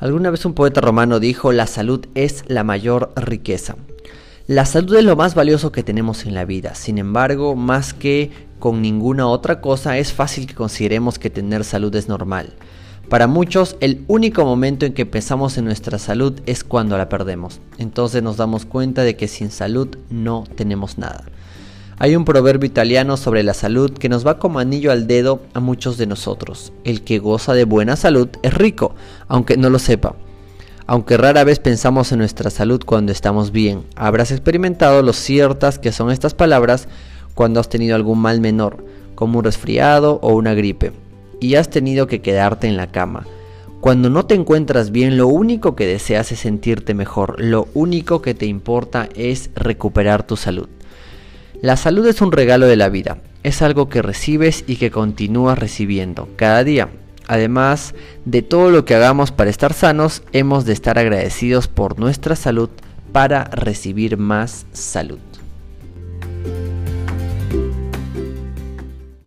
Alguna vez un poeta romano dijo, la salud es la mayor riqueza. La salud es lo más valioso que tenemos en la vida, sin embargo, más que con ninguna otra cosa, es fácil que consideremos que tener salud es normal. Para muchos, el único momento en que pensamos en nuestra salud es cuando la perdemos. Entonces nos damos cuenta de que sin salud no tenemos nada. Hay un proverbio italiano sobre la salud que nos va como anillo al dedo a muchos de nosotros. El que goza de buena salud es rico, aunque no lo sepa. Aunque rara vez pensamos en nuestra salud cuando estamos bien, habrás experimentado lo ciertas que son estas palabras cuando has tenido algún mal menor, como un resfriado o una gripe, y has tenido que quedarte en la cama. Cuando no te encuentras bien, lo único que deseas es sentirte mejor, lo único que te importa es recuperar tu salud. La salud es un regalo de la vida, es algo que recibes y que continúas recibiendo cada día. Además de todo lo que hagamos para estar sanos, hemos de estar agradecidos por nuestra salud para recibir más salud.